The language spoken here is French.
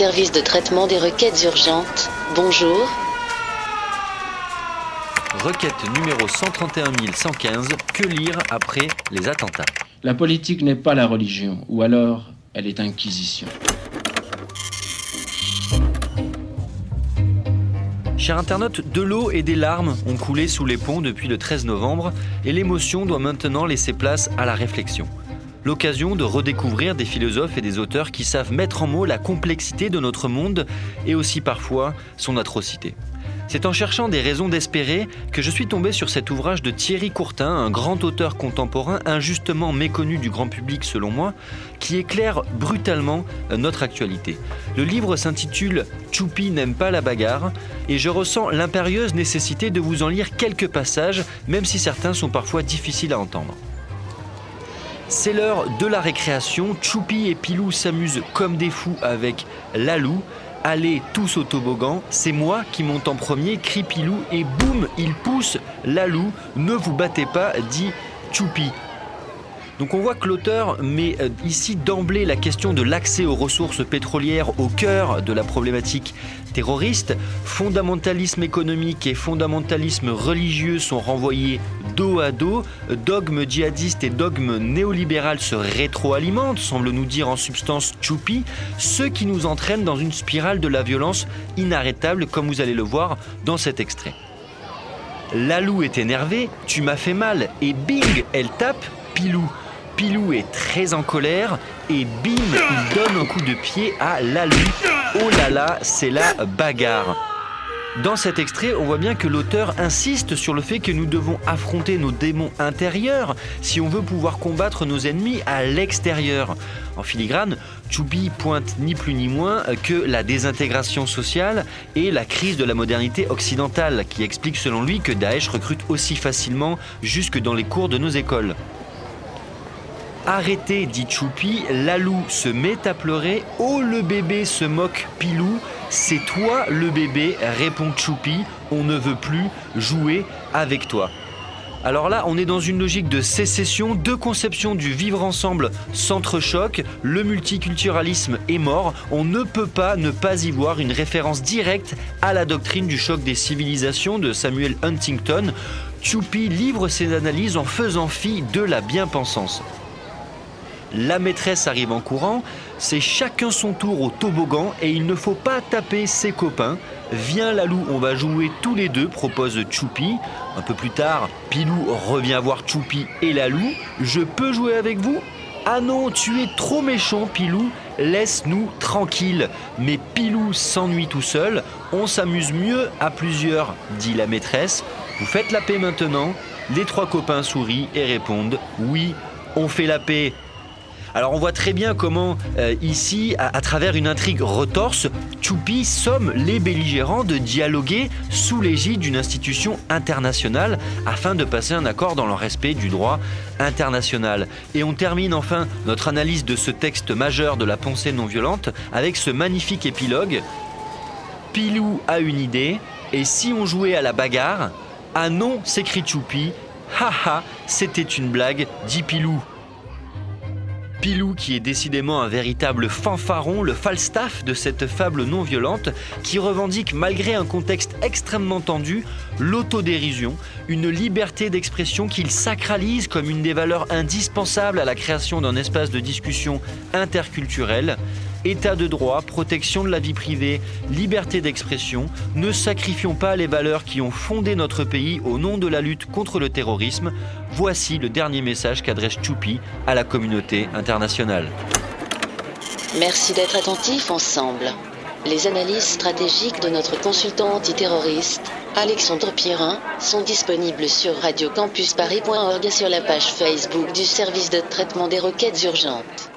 service de traitement des requêtes urgentes. Bonjour. Requête numéro 131 115. Que lire après les attentats? La politique n'est pas la religion, ou alors elle est inquisition. Chers internautes, de l'eau et des larmes ont coulé sous les ponts depuis le 13 novembre et l'émotion doit maintenant laisser place à la réflexion. L'occasion de redécouvrir des philosophes et des auteurs qui savent mettre en mots la complexité de notre monde et aussi parfois son atrocité. C'est en cherchant des raisons d'espérer que je suis tombé sur cet ouvrage de Thierry Courtin, un grand auteur contemporain injustement méconnu du grand public selon moi, qui éclaire brutalement notre actualité. Le livre s'intitule Choupi n'aime pas la bagarre et je ressens l'impérieuse nécessité de vous en lire quelques passages, même si certains sont parfois difficiles à entendre. C'est l'heure de la récréation. Choupi et Pilou s'amusent comme des fous avec Lalou. Allez tous au toboggan, c'est moi qui monte en premier, crie Pilou et boum, il pousse Lalou. Ne vous battez pas, dit Choupi. Donc on voit que l'auteur met euh, ici d'emblée la question de l'accès aux ressources pétrolières au cœur de la problématique terroriste. Fondamentalisme économique et fondamentalisme religieux sont renvoyés dos à dos. Dogme djihadiste et dogme néolibéral se rétroalimentent, semble nous dire en substance Choupi, ce qui nous entraîne dans une spirale de la violence inarrêtable, comme vous allez le voir dans cet extrait. Lalou est énervé, tu m'as fait mal, et bing, elle tape Pilou. Pilou est très en colère et bim, il donne un coup de pied à Lalou. Oh là là, c'est la bagarre. Dans cet extrait, on voit bien que l'auteur insiste sur le fait que nous devons affronter nos démons intérieurs si on veut pouvoir combattre nos ennemis à l'extérieur. En filigrane, Choubi pointe ni plus ni moins que la désintégration sociale et la crise de la modernité occidentale, qui explique selon lui que Daesh recrute aussi facilement jusque dans les cours de nos écoles. Arrêtez, dit Choupi, Lalou se met à pleurer. Oh, le bébé se moque Pilou. C'est toi le bébé, répond Choupi. On ne veut plus jouer avec toi. Alors là, on est dans une logique de sécession, deux conceptions du vivre ensemble s'entrechoquent, le multiculturalisme est mort, on ne peut pas ne pas y voir une référence directe à la doctrine du choc des civilisations de Samuel Huntington. Choupi livre ses analyses en faisant fi de la bien-pensance. La maîtresse arrive en courant, c'est chacun son tour au toboggan et il ne faut pas taper ses copains. Viens Lalou, on va jouer tous les deux, propose Choupi. Un peu plus tard, Pilou revient voir Choupi et Lalou. Je peux jouer avec vous? Ah non, tu es trop méchant Pilou, laisse-nous tranquilles. Mais Pilou s'ennuie tout seul, on s'amuse mieux à plusieurs, dit la maîtresse. Vous faites la paix maintenant Les trois copains sourient et répondent Oui, on fait la paix. Alors on voit très bien comment euh, ici, à, travers une intrigue retorse, Choupi somme les belligérants de dialoguer sous l'égide d'une institution internationale afin de passer un accord dans le respect du droit international. Et on termine enfin notre analyse de ce texte majeur de la pensée non violente avec ce magnifique épilogue. Pilou a une idée, et si on jouait à la bagarre Ah non, s'écrie Choupi. Haha, c'était une blague, dit Pilou. Pilou qui est décidément un véritable fanfaron, le Falstaff de cette fable non violente, qui revendique malgré un contexte extrêmement tendu l'autodérision, une liberté d'expression qu'il sacralise comme une des valeurs indispensables à la création d'un espace de discussion interculturel. État de droit, protection de la vie privée, liberté d'expression, ne sacrifions pas les valeurs qui ont fondé notre pays au nom de la lutte contre le terrorisme. Voici le dernier message qu'adresse Choupi à la communauté internationale. Merci d'être attentifs ensemble. Les analyses stratégiques de notre consultant antiterroriste, Alexandre Pierrin, sont disponibles sur radiocampusparis.org et sur la page Facebook du service de traitement des requêtes urgentes.